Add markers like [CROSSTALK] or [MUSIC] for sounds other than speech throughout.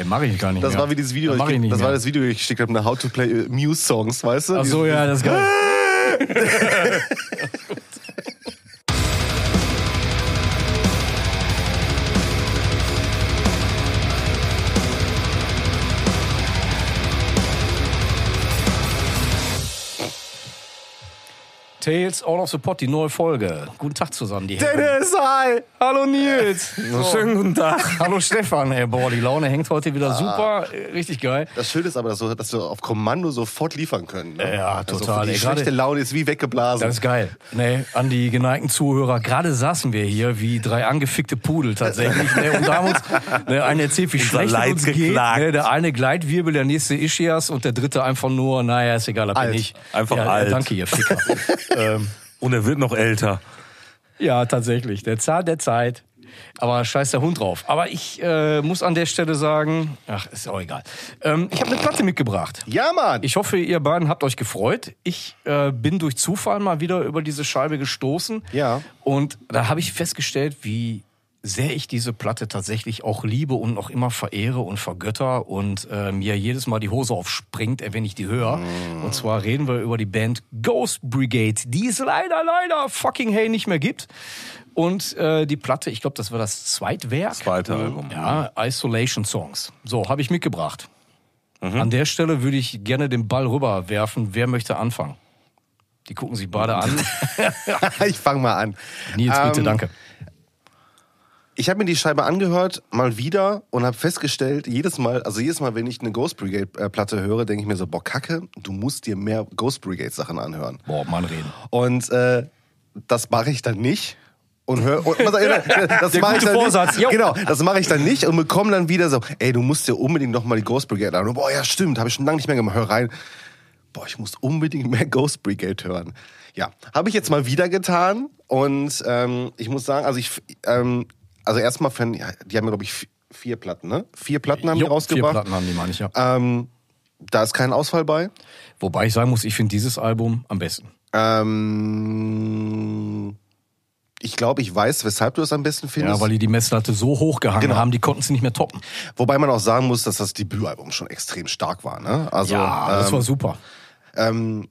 Ey, mach ich gar nicht Das mehr. war wie dieses Video, Das, ich ich, nicht das war das Video, das ich geschickt habe, eine How to Play Muse Songs, weißt du? Ach so, ja, das ist geil. [LAUGHS] Tales All of the Pot, die neue Folge. Guten Tag zusammen, die Herren. Dennis, hi! Hallo Nils. So. Schönen guten Tag. [LAUGHS] Hallo Stefan. Ey, boah, die Laune hängt heute wieder super. Äh, Richtig geil. Das Schöne ist aber, dass wir, dass wir auf Kommando sofort liefern können. Ne? Ja, total, Also ey, die gerade- schlechte Laune ist wie weggeblasen. Das ist geil. Nee, an die geneigten Zuhörer. Gerade saßen wir hier wie drei angefickte Pudel tatsächlich. ne, und da haben uns ne, einer erzählt, wie schlecht es uns geht. geklagt. Ne, der eine Gleitwirbel, der nächste Ischias und der dritte einfach nur, naja, ist egal, da bin Alt. ich. Einfach ja, alt. Danke, ihr Ficker. [LAUGHS] ähm, Und er wird noch älter. ja, tatsächlich. Der Zahn der Zeit. Aber scheiß der Hund drauf. Aber ich äh, muss an der Stelle sagen, ach, ist auch egal. Ähm, ich habe eine Platte mitgebracht. ja, Mann! Ich hoffe, ihr beiden habt euch gefreut. Ich äh, bin durch Zufall mal wieder über diese Scheibe gestoßen. Ja. Und da habe ich festgestellt, wie sehr ich diese Platte tatsächlich auch liebe und noch immer verehre und vergötter und äh, mir jedes Mal die Hose aufspringt, wenn ich die höre. Mm. Und zwar reden wir über die Band Ghost Brigade, die es leider, leider fucking hey nicht mehr gibt. Und äh, die Platte, ich glaube, das war das Zweitwerk. Zweite Album. Ja, Isolation Songs. So, habe ich mitgebracht. Mhm. An der Stelle würde ich gerne den Ball rüberwerfen. Wer möchte anfangen? Die gucken sich beide an. [LAUGHS] ich fange mal an. Nils, bitte, Ähm, danke. Ich habe mir die Scheibe angehört, mal wieder, und habe festgestellt, jedes Mal, also jedes Mal, wenn ich eine Ghost Brigade-Platte höre, denke ich mir so, boah, Kacke, du musst dir mehr Ghost Brigade-Sachen anhören. Boah, Mann reden. Und äh, das mache ich dann nicht. Und hör, und, [LAUGHS] das Der mache ich dann Vorsatz, nicht. jo. Genau, das mache ich dann nicht und bekomme dann wieder so, ey, du musst dir unbedingt noch mal die Ghost Brigade anhören. Boah, ja, stimmt, habe ich schon lange nicht mehr gemacht. Hör rein. Boah, ich muss unbedingt mehr Ghost Brigade hören. Ja, habe ich jetzt mal wieder getan und ähm, ich muss sagen, also ich, ähm, also erstmal, die haben glaube ich vi- vier Platten, ne? Vier Platten haben Jo, die vier rausgebracht. Platten haben die, meine ich, ja. Ähm, da ist kein Ausfall bei. Wobei ich sagen muss, ich finde dieses Album am besten. Ähm, ich glaube, ich weiß, weshalb du es am besten findest. Ja, weil die die Messlatte so hochgehangen Genau. haben, die konnten sie nicht mehr toppen. Wobei man auch sagen muss, dass das Debütalbum schon extrem stark war. Ne? Also, ja, das ähm, war super. ähm,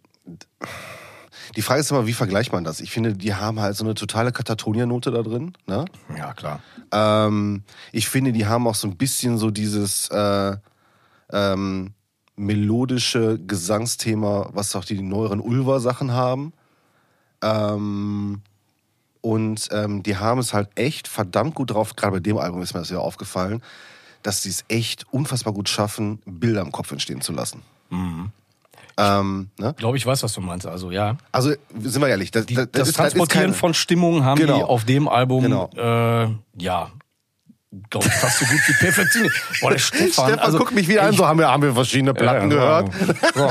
die Frage ist immer, wie vergleicht man das? Ich finde, die haben halt so eine totale Katatonia-Note da drin. Ne? Ja, klar. Ähm, ich finde, die haben auch so ein bisschen so dieses äh, ähm, melodische Gesangsthema, was auch die neueren Ulver-Sachen haben. Ähm, und ähm, die haben es halt echt verdammt gut drauf, gerade bei dem Album ist mir das ja aufgefallen, dass sie es echt unfassbar gut schaffen, Bilder im Kopf entstehen zu lassen. Ähm, ne? Ich glaube, ich weiß, was du meinst. Also, ja. Also, sind wir ehrlich, das, Die, das, das, Transportieren kein, von Stimmung haben Genau. die auf dem Album, Genau. äh, ja, glaube ich, fast so gut wie perfektioniert. Boah, der [LAUGHS] Stefan, Stefan also, guckt mich wieder an, so haben wir, haben wir verschiedene Platten Ja, gehört. So,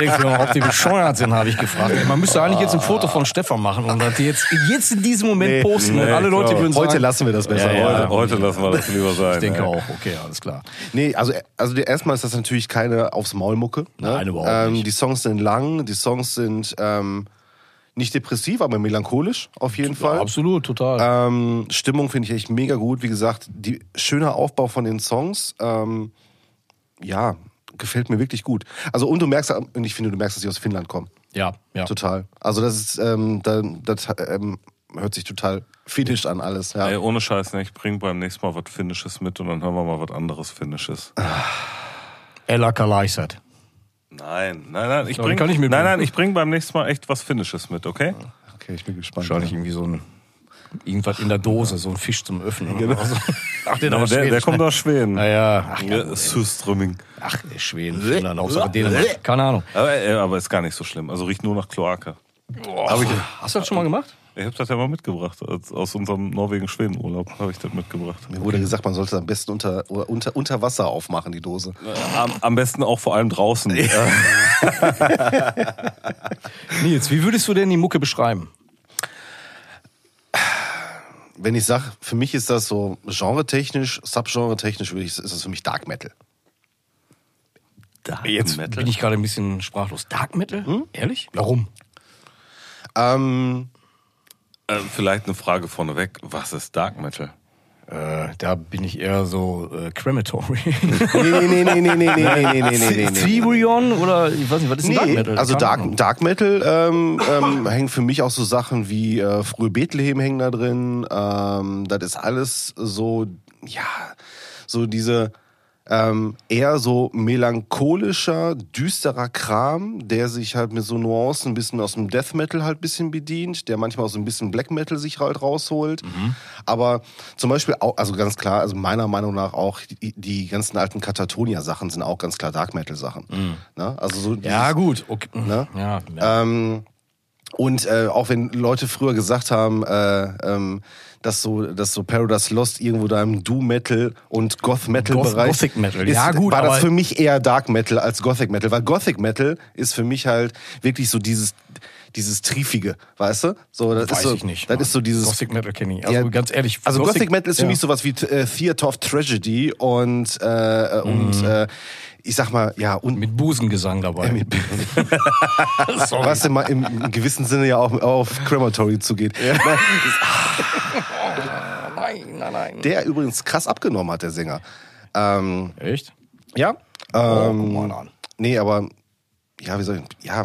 irgendwie, ob die bescheuert sind, habe ich gefragt. Man müsste eigentlich jetzt ein Foto von Stefan machen und das jetzt, jetzt in diesem Moment Nee, posten. und nee, alle Leute würden Heute sagen, lassen wir das besser. Ja, ja. Heute, heute lassen wir das lieber sein. ich denke ey. auch, okay, alles klar. Nee, also, also erstmal ist das natürlich keine aufs Maul Mucke. Ne? Nein, überhaupt ähm, nicht. Die Songs sind lang, die Songs sind ähm, nicht depressiv, aber melancholisch auf jeden Fall. Absolut, total. Ähm, Stimmung finde ich echt mega gut. Wie gesagt, die schöner Aufbau von den Songs, ähm, ja, gefällt mir wirklich gut. Also und du merkst, und ich finde, du merkst, dass sie aus Finnland kommen. ja, ja. Total. Also das ist, ähm, da, das ähm, hört sich total finnisch an alles. Ja. Ey, ohne Scheiß, ne? ich bring beim nächsten Mal was Finnisches mit und dann hören wir mal was anderes Finnisches. Ella Kalaisat. Nein, nein, nein, ich Aber bring, kann ich mitbringen. nein, nein, ich bring beim nächsten Mal echt was Finnisches mit, okay? Okay, ich bin gespannt. Wahrscheinlich irgendwie so ein, irgendwas in der Dose, so ein Fisch zum Öffnen. Genau. So. [LAUGHS] Ach, der, Der, der, der kommt aus Schweden. Naja, ach, Ja, ach, Schweden, Finnland, Hauptsache Dänemark. Keine Ahnung. Aber, äh, aber ist gar nicht so schlimm. Also riecht nur nach Kloake. Hab ich, hast du das schon mal gemacht? Ich hab das ja mal mitgebracht. Aus, unserem Norwegen-Schweden-Urlaub habe ich das mitgebracht. Mir wurde gesagt, man sollte am besten unter, unter, unter Wasser aufmachen, die Dose. Am, am besten auch vor allem draußen. Äh, [LAUGHS] Nils, wie würdest du denn die Mucke beschreiben? Wenn ich sage, für mich ist das so genre-technisch, subgenre-technisch, ist das für mich Dark Metal. Dark Jetzt Metal. bin ich gerade ein bisschen sprachlos. Dark Metal? Ehrlich? Warum? Ähm, Äh, vielleicht eine Frage vorneweg. Was ist Dark Metal? Äh, da bin ich eher so äh, Crematory. Nee, nee, nee, nee, nee, nee, nee, nee, nee, nee, nee, nee. Therion oder ich weiß nicht, was ist ein Dark Nee, Metal? also Dark. Dark Metal ähm, ähm, hängen für mich auch so Sachen wie äh, frühe Bethlehem hängen da drin. Ähm, das ist alles so, ja, so diese ähm, eher so melancholischer, düsterer Kram, der sich halt mit so Nuancen ein bisschen aus dem Death Metal halt ein bisschen bedient, der manchmal auch so ein bisschen Black Metal sich halt rausholt. Mhm. Aber zum Beispiel auch, also ganz klar, also meiner Meinung nach auch die, die ganzen alten Katatonia-Sachen sind auch ganz klar Dark Metal-Sachen. Ne? Also so Mhm. Ja, dieses- gut. Okay. Ne? Ja, ja. ähm, und äh, auch wenn Leute früher gesagt haben, äh, ähm, dass so, dass so Paradise Lost irgendwo da im Doom-Metal und Goth-Metal-Bereich Goth- Gothic Metal, ist, ja, gut, war das für mich eher Dark Metal als Gothic Metal, weil Gothic Metal ist für mich halt wirklich so dieses dieses Triefige, weißt du? So, das Weiß ist so, ich nicht. Das Mann. ist so dieses Gothic Metal kenne ich. Also Ja, ganz ehrlich. also Gothic, Metal ist für ja. mich sowas wie äh, Theater of Tragedy und äh, und äh, ich sag mal ja und Mit Busengesang dabei. mit, [LAUGHS] Sorry. was im, im, gewissen Sinne ja auch auf Crematory zugeht. [LAUGHS] Nein, nein, nein. Der übrigens krass abgenommen hat, der Sänger. Ähm, Echt? ja. Oh, Ähm, mal an. nee, aber ja, wie soll ich, ja,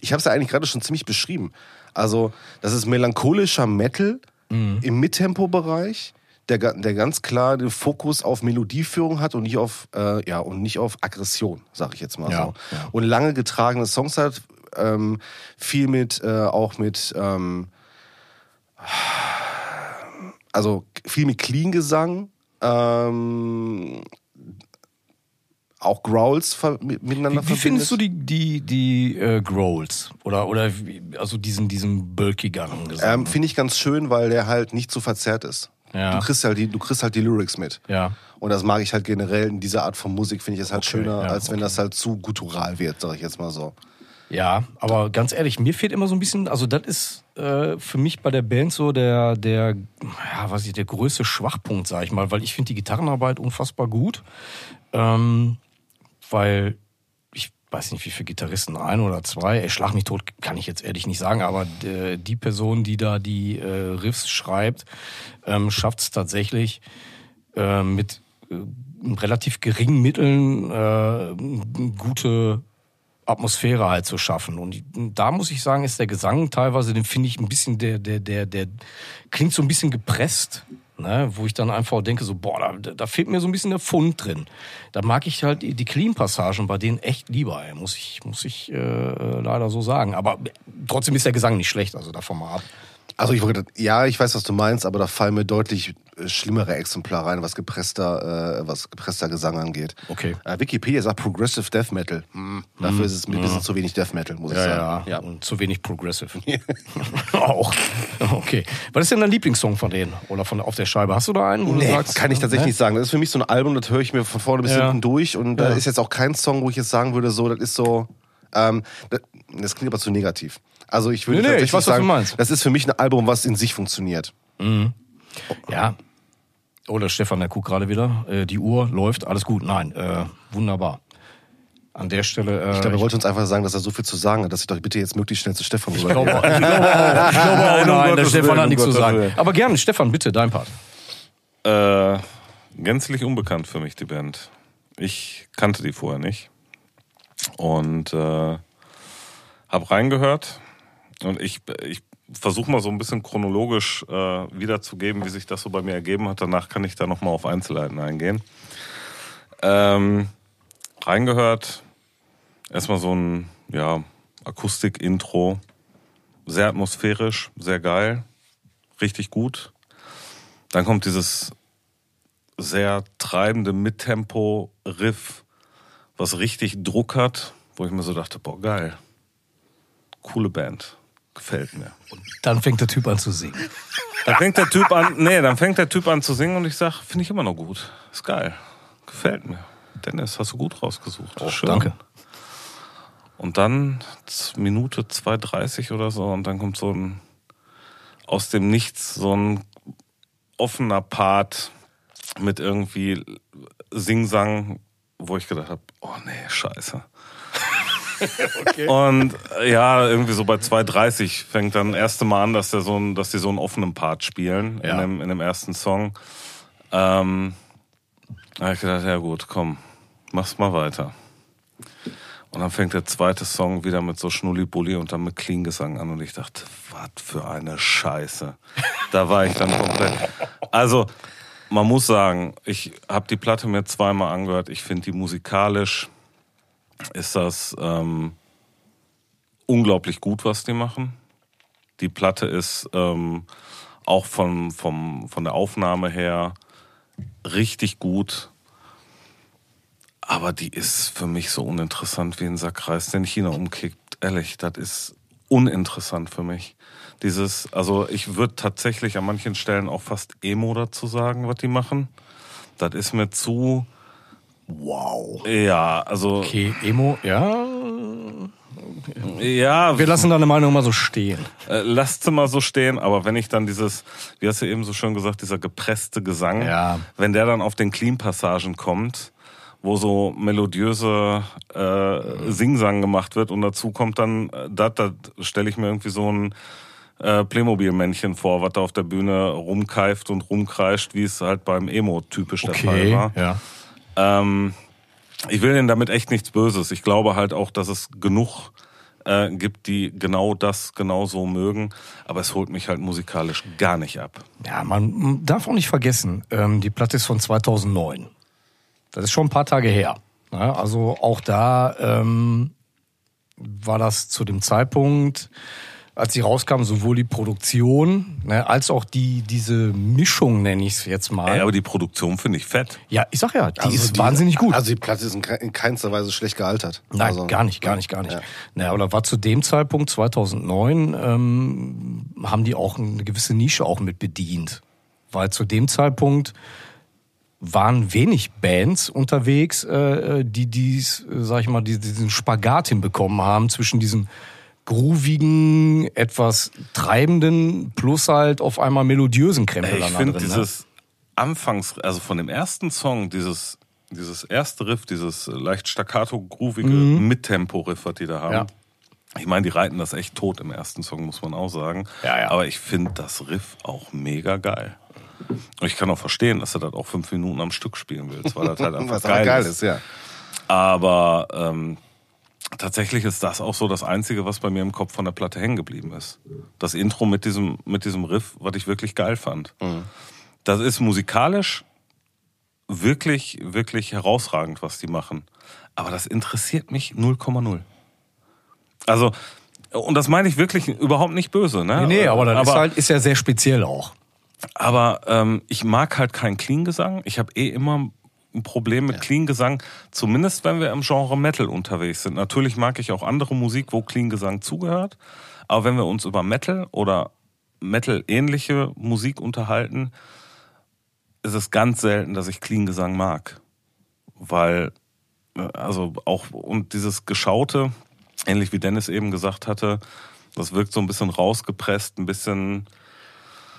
ich habe es ja eigentlich gerade schon ziemlich beschrieben. Also, das ist melancholischer Metal Mhm. im Mittempo-Bereich, der, der ganz klar den Fokus auf Melodieführung hat und nicht auf, äh, ja, und nicht auf Aggression, sag ich jetzt mal Ja, so. ja. Und lange getragene Songs hat, ähm, viel mit, äh, auch mit, ähm, also viel mit Clean-Gesang, ähm, auch Growls miteinander Wie, wie findest du die, die, die äh, Growls? Oder, oder also diesen, diesen bulkigeren Gesang? Ähm, Finde ich ganz schön, weil der halt nicht zu verzerrt ist. Ja. Du kriegst halt die, du kriegst halt die Lyrics mit. ja. Und das mag ich halt generell in dieser Art von Musik, finde ich es halt Okay, schöner, ja, als wenn okay. das halt zu guttural wird, sag ich jetzt mal so. Ja, aber ganz ehrlich, mir fehlt immer so ein bisschen, also das ist äh, für mich bei der Band so der, der, ja, was ich, der größte Schwachpunkt, sag ich mal, weil ich finde die Gitarrenarbeit unfassbar gut, ähm, weil weiß nicht, wie viele Gitarristen, ein oder zwei, ey, schlag mich tot, kann ich jetzt ehrlich nicht sagen, aber äh, die Person, die da die äh, Riffs schreibt, ähm, schafft es tatsächlich äh, mit relativ geringen Mitteln äh, gute Atmosphäre halt zu schaffen. Und da muss ich sagen, ist der Gesang teilweise, den finde ich ein bisschen, der, der, der, der klingt so ein bisschen gepresst. Ne, wo ich dann einfach denke, so, boah, da, da fehlt mir so ein bisschen der Fund drin. Da mag ich halt die, Clean-Passagen bei denen echt lieber, ey, muss ich, muss ich äh, leider so sagen. Aber trotzdem ist der Gesang nicht schlecht, also davon mal ab. Also ich wollte, ja, ich weiß, was du meinst, aber da fallen mir deutlich äh, schlimmere Exemplare rein, was gepresster, äh, was gepresster Gesang angeht. Okay. Äh, Wikipedia sagt Progressive Death Metal. Hm, dafür ist es mir ein bisschen zu wenig Death Metal, muss ich sagen. ja. Und zu wenig Progressive. [LAUGHS] Auch. Okay. Was ist denn dein Lieblingssong von denen? Oder von auf der Scheibe? Hast du da einen? Wo Nee, sagst, kann ich tatsächlich ne? nicht sagen. Das ist für mich so ein Album, das höre ich mir von vorne bis Ja. hinten durch und da Ja. ist jetzt auch kein Song, wo ich jetzt sagen würde, so, das ist so, ähm, das, das klingt aber zu negativ. Also ich würde Nee, nee, ich weiß, was du sagen, meinst. das ist für mich ein Album, was in sich funktioniert. Ja. Oh, der Stefan, der guckt gerade wieder. Äh, die Uhr läuft, alles gut. Nein, äh, wunderbar. An der Stelle. Äh, Ich glaube, er wollte uns einfach sagen, dass er so viel zu sagen hat, dass ich doch bitte jetzt möglichst schnell zu Stefan ich glaube, ich [LAUGHS] glaube auch, ich glaube auch Um nein, der Stefan Willen, hat um nichts zu sagen. Willen. Aber gerne, Stefan, bitte, dein Part. Äh, gänzlich unbekannt für mich, die Band. Ich kannte die vorher nicht. Und äh, habe reingehört. Und ich, ich versuche mal so ein bisschen chronologisch äh, wiederzugeben, wie sich das so bei mir ergeben hat. Danach kann ich da nochmal auf Einzelheiten eingehen. Ähm, reingehört. Erstmal so ein ja, Akustik-Intro. Sehr atmosphärisch, sehr geil. Richtig gut. Dann kommt dieses sehr treibende Mittempo-Riff, was richtig Druck hat, wo ich mir so dachte, boah, geil. Coole Band. Gefällt mir. Dann fängt der Typ an zu singen. Dann fängt der Typ an, nee, dann fängt der Typ an zu singen und ich sag, finde ich immer noch gut. Ist geil. Gefällt mir. Dennis, hast du gut rausgesucht. Schön. Danke. Und dann Minute 2,30 oder so und dann kommt so ein aus dem Nichts so ein offener Part mit irgendwie Singsang, wo ich gedacht habe, oh nee, scheiße. [LAUGHS] Und äh, ja, irgendwie so bei 2,30 fängt dann das erste Mal an, dass, der so ein, dass die so einen offenen Part spielen Ja. in, dem, in dem ersten Song. Ähm, da habe ich gedacht, ja gut, komm, mach's mal weiter. Und dann fängt der zweite Song wieder mit so Schnulli-Bulli und dann mit Clean-Gesang an und ich dachte, was für eine Scheiße. Da war ich dann komplett. Also, man muss sagen, ich habe die Platte mir zweimal angehört. Ich finde die musikalisch ist das ähm, unglaublich gut, was die machen. Die Platte ist ähm, auch von, vom, von der Aufnahme her richtig gut. Aber die ist für mich so uninteressant wie ein Sackreis, den China umkickt. Ehrlich, das ist uninteressant für mich. Dieses, also ich würde tatsächlich an manchen Stellen auch fast Emo dazu sagen, was die machen. Das ist mir zu. Wow. Ja, also. Okay, Emo, ja. Ja, Wir lassen deine Meinung mal so stehen. äh, lasst sie mal so stehen, aber wenn ich dann dieses, wie hast du eben so schön gesagt, dieser gepresste Gesang, Ja. wenn der dann auf den Clean-Passagen kommt, wo so melodiöse äh, Singsang gemacht wird und dazu kommt dann, äh, das, da stelle ich mir irgendwie so ein äh, Playmobil-Männchen vor, was da auf der Bühne rumkeift und rumkreischt, wie es halt beim Emo typisch der Fall Okay, war. ja. Ähm, ich will ihnen damit echt nichts Böses. Ich glaube halt auch, dass es genug äh, gibt, die genau das genau so mögen. Aber es holt mich halt musikalisch gar nicht ab. Ja, man darf auch nicht vergessen, ähm, die Platte ist von 2009. Das ist schon ein paar Tage her. Ja, also auch da ähm, war das zu dem Zeitpunkt, als sie rauskam, sowohl die Produktion ne, als auch die diese Mischung, nenne ich es jetzt mal. Ey, aber die Produktion finde ich fett. ja, ich sag ja, die Also ist die- wahnsinnig gut. Also die Platte ist in ke- in keinster Weise schlecht gealtert. Nein, also, gar nicht, gar nicht, gar nicht. Ja. Naja, oder war zu dem Zeitpunkt 2009 ähm, haben die auch eine gewisse Nische auch mit bedient, weil zu dem Zeitpunkt waren wenig Bands unterwegs, äh, die dies, äh, sag ich mal, die, diesen Spagat hinbekommen haben zwischen diesem groovigen, etwas treibenden plus halt auf einmal melodiösen Krempel Ey, ich finde ne? dieses Anfangs, also von dem ersten Song, dieses, dieses erste Riff, dieses leicht staccato, groovige Mittempo-Riff, was die da haben. Mhm. Ja. Ich meine, die reiten das echt tot im ersten Song, muss man auch sagen. Ja, ja. Aber ich finde das Riff auch mega geil. Und ich kann auch verstehen, dass du das auch fünf Minuten am Stück spielen willst, weil das halt [LAUGHS] einfach geil, geil ist. ist, ja. Aber ähm, tatsächlich ist das auch so das Einzige, was bei mir im Kopf von der Platte hängen geblieben ist. Das Intro mit diesem, mit diesem Riff, was ich wirklich geil fand. Das ist musikalisch wirklich, wirklich herausragend, was die machen. Aber das interessiert mich 0,0. Also, und das meine ich wirklich überhaupt nicht böse, ne? Nee, nee, aber das ist halt ist ja sehr speziell auch. aber ähm, ich mag halt keinen Clean-Gesang. Ich habe eh immer ein Problem mit Clean-Gesang, zumindest wenn wir im Genre Metal unterwegs sind. Natürlich mag ich auch andere Musik, wo Clean-Gesang zugehört. Aber wenn wir uns über Metal oder Metal-ähnliche Musik unterhalten, ist es ganz selten, dass ich Clean-Gesang mag. Weil, äh, also auch, und dieses Geschaute, ähnlich wie Dennis eben gesagt hatte, das wirkt so ein bisschen rausgepresst, ein bisschen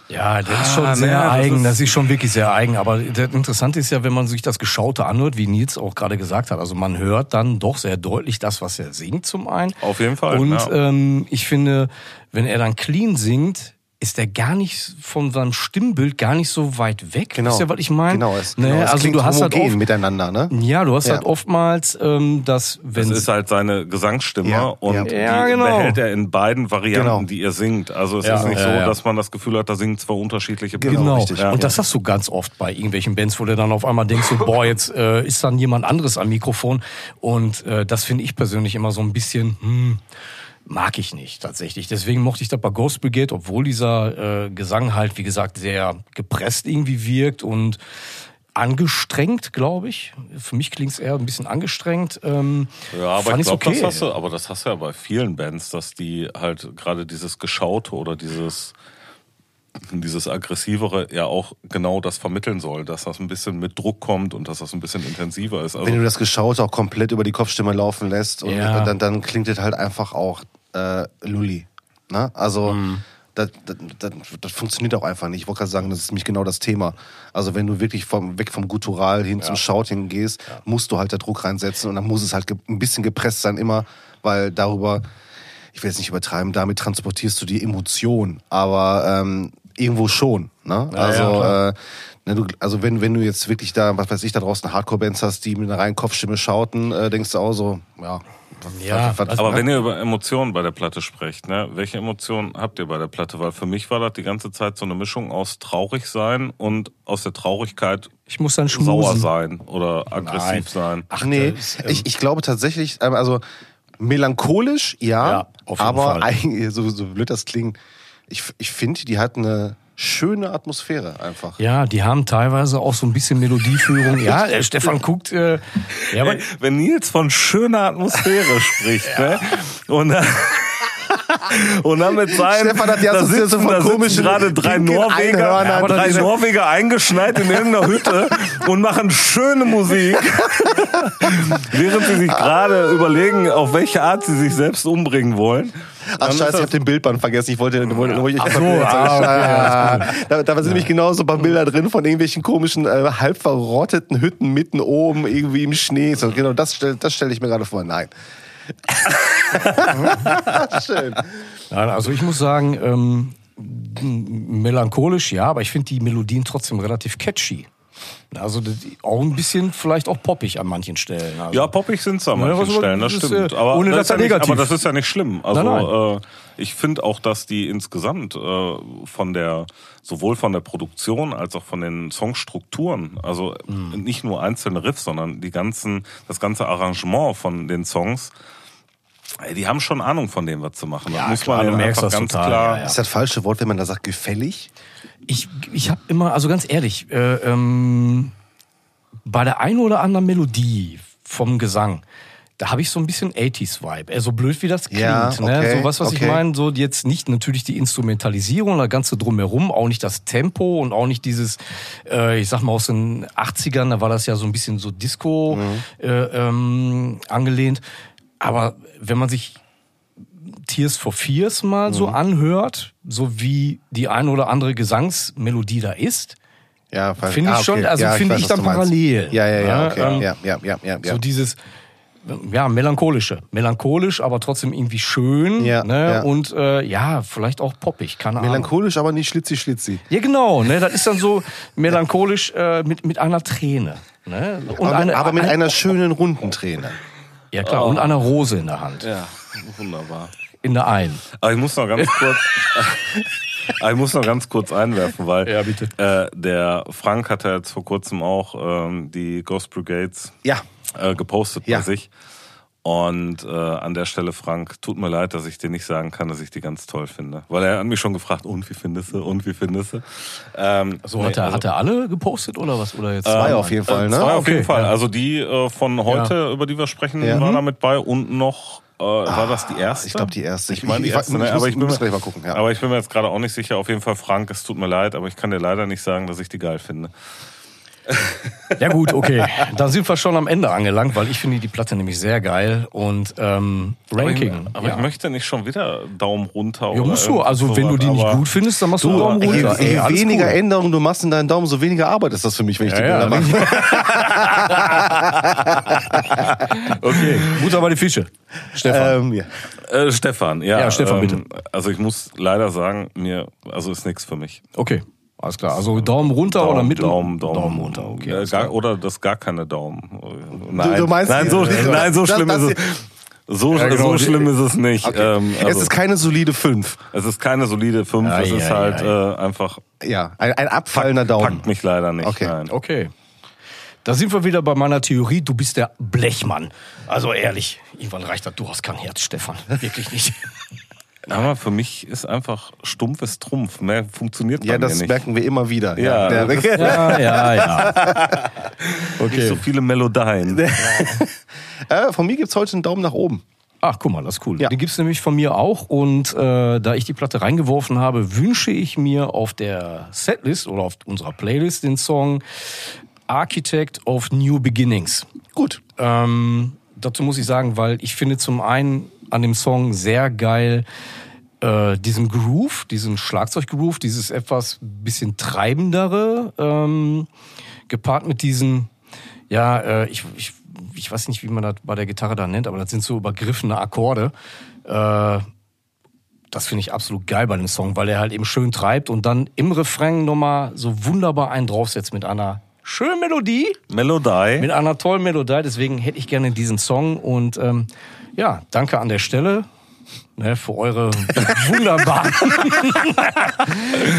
Ja, das ist schon Ah, sehr das eigen. ist- Das ist schon wirklich sehr eigen. Aber das Interessante ist ja, wenn man sich das Geschaute anhört, wie Nils auch gerade gesagt hat. Also man hört dann doch sehr deutlich das, was er singt zum einen. Auf jeden Fall, Und ja. ähm, ich finde, wenn er dann clean singt, ist er gar nicht von seinem Stimmbild gar nicht so weit weg. Genau. Wisst ihr, was ich meine? Genau, es, Ne, genau, es also du hast halt oft, miteinander, ne? ja, du hast Ja. halt oftmals, ähm, dass wenn Das ist halt seine Gesangsstimme Ja, und ja. die Ja, genau. behält er in beiden Varianten, Genau. die er singt. Also es Ja, ist nicht ja, so, ja. dass man das Gefühl hat, da singen zwei unterschiedliche Genau, Genau, richtig, und ja. das hast du ganz oft bei irgendwelchen Bands, wo du dann auf einmal denkst, so, boah, jetzt äh, ist dann jemand anderes am Mikrofon. Und äh, das finde ich persönlich immer so ein bisschen, hm, mag ich nicht tatsächlich. Deswegen mochte ich das bei Ghost Brigade, obwohl dieser äh, Gesang halt, wie gesagt, sehr gepresst irgendwie wirkt und angestrengt, glaube ich. Für mich klingt es eher ein bisschen angestrengt. Ähm, Ja, aber ich glaube, okay. das hast du, aber das hast du ja bei vielen Bands, dass die halt gerade dieses Geschaute oder dieses dieses aggressivere ja auch genau das vermitteln soll, dass das ein bisschen mit Druck kommt und dass das ein bisschen intensiver ist. Also Wenn du das Geschaute auch komplett über die Kopfstimme laufen lässt, und Ja. dann, dann klingt es halt einfach auch äh, Lulli. Ne? Also Mhm. das, das, das, das funktioniert auch einfach nicht. Ich wollte gerade sagen, das ist nämlich genau das Thema. Also wenn du wirklich vom, weg vom Guttural hin zum Shouting gehst, musst du halt da Druck reinsetzen und dann muss es halt ein bisschen gepresst sein immer, weil darüber, ich will jetzt nicht übertreiben, damit transportierst du die Emotion. Aber ähm, irgendwo schon. Ne? Ja, also, ja, äh, ne, du, also wenn, wenn du jetzt wirklich da, was weiß ich, da draußen Hardcore-Bands hast, die mit einer reinen Kopfstimme schauten, äh, denkst du auch so, ja. Ja, was, was, Aber ne? wenn ihr über Emotionen bei der Platte sprecht, ne, welche Emotionen habt ihr bei der Platte? Weil für mich war das die ganze Zeit so eine Mischung aus traurig sein und aus der Traurigkeit Ich muss dann sauer schmusen. sein oder aggressiv Nein. sein. Ach nee, ich, ich glaube tatsächlich, ähm, also melancholisch, ja, Ja, auf jeden aber Fall. eigentlich, so, so blöd das klingt, ich, ich finde, die hat eine schöne Atmosphäre einfach. Ja, die haben teilweise auch so ein bisschen Melodieführung. Ja, der [LAUGHS] Stefan guckt. Äh, ja, aber, Ey, wenn Nils von schöner Atmosphäre [LAUGHS] spricht, ne? Und dann, [LAUGHS] und dann mit seinen, Stefan hat die da sitzen, von da sitzen gerade drei Norweger, aber drei. Norweger eingeschneit in irgendeiner Hütte und machen schöne Musik, während sie sich gerade überlegen, auf welche Art sie sich selbst umbringen wollen. Ach scheiße, ich habe den Bildband vergessen. Ich wollte, wollte, wollte ich Ach so, ah, okay, [LAUGHS] da, da sind nämlich genauso ein paar Bilder drin von irgendwelchen komischen, äh, halb verrotteten Hütten mitten oben, irgendwie im Schnee. So, genau, das stelle das stell ich mir gerade vor. Nein. [LAUGHS] Schön. Nein, also ich muss sagen, ähm, melancholisch, ja, aber ich finde die Melodien trotzdem relativ catchy. Also die- auch ein bisschen vielleicht auch poppig an manchen Stellen. Also. Ja, poppig sind es an Ja, manchen was- Stellen, das das ist, stimmt. äh, Aber, ohne das dass ist ja er nicht, negativ- aber das ist ja nicht schlimm. Also Nein, Äh, ich finde auch, dass die insgesamt äh, von der sowohl von der Produktion als auch von den Songstrukturen, also Mhm. nicht nur einzelne Riffs, sondern die ganzen, das ganze Arrangement von den Songs, ey, die haben schon Ahnung von dem, was zu machen. Ja, das muss klar, man du merkst das ganz total, klar. ja, Ist das falsche Wort, wenn man da sagt gefällig? Ich, ich habe immer, also ganz ehrlich, äh, ähm, bei der einen oder anderen Melodie vom Gesang, da habe ich so ein bisschen 80s-Vibe. Äh, so blöd wie das klingt. Ja, ne? okay, So was, was ich okay. meine, so jetzt nicht natürlich die Instrumentalisierung, das Ganze drumherum, auch nicht das Tempo und auch nicht dieses, äh, ich sag mal aus den 80ern, da war das ja so ein bisschen so Disco Mhm. äh, ähm, angelehnt. Aber wenn man sich Tears for Fears mal so Mhm. anhört, so wie die ein oder andere Gesangsmelodie da ist, Ja, Finde ich schon, also finde weiß, ich was dann parallel. Ja, ja, ja, Ja, okay. ähm, ja, ja, ja, ja, ja. so dieses ja melancholische, melancholisch, aber trotzdem irgendwie schön, Ja, ne? ja. und äh, ja vielleicht auch poppig, keine Ahnung. Melancholisch, aber nicht schlitzi schlitzi. Ja genau, ne? Das ist dann so melancholisch äh, mit mit einer Träne, ne? Und Aber, eine, aber mit ein- einer schönen runden Träne. ja klar und einer Rose in der Hand, Ja, wunderbar. In der einen. Aber ich muss noch ganz kurz, [LAUGHS] ich muss noch ganz kurz einwerfen, weil Ja, bitte. Äh, der Frank hat ja jetzt vor kurzem auch ähm, die Ghost Brigades Ja. äh, gepostet Ja. bei sich. Und äh, an der Stelle, Frank, tut mir leid, dass ich dir nicht sagen kann, dass ich die ganz toll finde. Weil er hat mich schon gefragt, und wie findest du, und wie findest du? Ähm, So hat er also- hat er alle gepostet oder was oder jetzt Zwei auf jeden Fall, ne? Zwei auf Okay, jeden Fall. ja. Also die äh, von heute, über die wir sprechen, Ja. war da mit bei und noch äh, war das die erste? ich glaub, die erste. Ich meine die Ich- ich- ich ne? muss- aber ich bin mir, gleich mal gucken, ja. aber ich bin mir jetzt gerade auch nicht sicher. Auf jeden Fall, Frank, es tut mir leid, aber ich kann dir leider nicht sagen, dass ich die geil finde. [LAUGHS] Ja gut, okay. Dann sind wir schon am Ende angelangt, weil ich finde die Platte nämlich sehr geil und ähm, Ranking. Aber, ich, aber ja. ich möchte nicht schon wieder Daumen runter. ja, musst du. Also wenn du die nicht gut findest, dann machst du einen Daumen Je, runter. je Ey, alles weniger cool. Änderungen du machst in deinen Daumen, so weniger Arbeit ist das für mich, wenn ich die Ja, Bilder ja, mache. [LAUGHS] [LAUGHS] Okay, Butter bei die Fische. Stefan. Ähm, ja. Äh, Stefan, ja. Ja, Stefan, bitte. Also ich muss leider sagen, mir, also ist nichts für mich. okay, alles klar. Also Daumen runter oder mit Daumen, Daumen, Daumen runter. Okay. Äh, alles gar, oder das gar keine Daumen. Nein, du meinst nein, so, die- nein, so das- schlimm das- ist es. So, Ja, genau, so schlimm ist es nicht. Ähm, es also, ist keine solide 5. es ist keine solide 5, Ei, es ist halt. Äh, einfach, Ja, ein, ein abfallender Daumen. packt mich leider nicht. Okay. Nein. Okay. Da sind wir wieder bei meiner Theorie, du bist der Blechmann. Also ehrlich, irgendwann reicht das, du hast kein Herz, Stefan. Wirklich nicht. [LAUGHS] Aber für mich ist einfach stumpf ist Trumpf. Mehr funktioniert bei Ja, das nicht. merken wir immer wieder. Ja, das Ja, ja, ja. [LAUGHS] Nicht Okay. so viele Melodien. [LAUGHS] äh, von mir gibt's heute einen Daumen nach oben. Ach, guck mal, das ist cool. Ja. Den gibt's nämlich von mir auch. Und äh, da ich die Platte reingeworfen habe, wünsche ich mir auf der Setlist oder auf unserer Playlist den Song Architect of New Beginnings. Gut. Ähm, dazu muss ich sagen, weil ich finde zum einen an dem Song sehr geil äh, diesen Groove, diesen Schlagzeuggroove, dieses etwas bisschen treibendere, ähm, gepaart mit diesen, ja, äh, ich, ich, ich weiß nicht, wie man das bei der Gitarre da nennt, aber das sind so übergriffene Akkorde. Äh, das finde ich absolut geil bei dem Song, weil er halt eben schön treibt und dann im Refrain nochmal so wunderbar einen draufsetzt mit einer schönen Melodie. Melodie. Mit einer tollen Melodie. Deswegen hätte ich gerne diesen Song. Und ähm, ja, danke an der Stelle ne, für eure [LAUGHS] wunderbaren.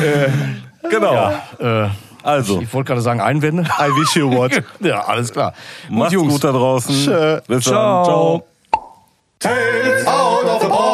äh, genau. Ja, äh, also. Ich, wollte gerade sagen, Einwände. I wish you what. [LAUGHS] ja, alles klar. Macht's gut, gut da draußen. Tschö. Bis Ciao. dann. Ciao. Tales out of the box.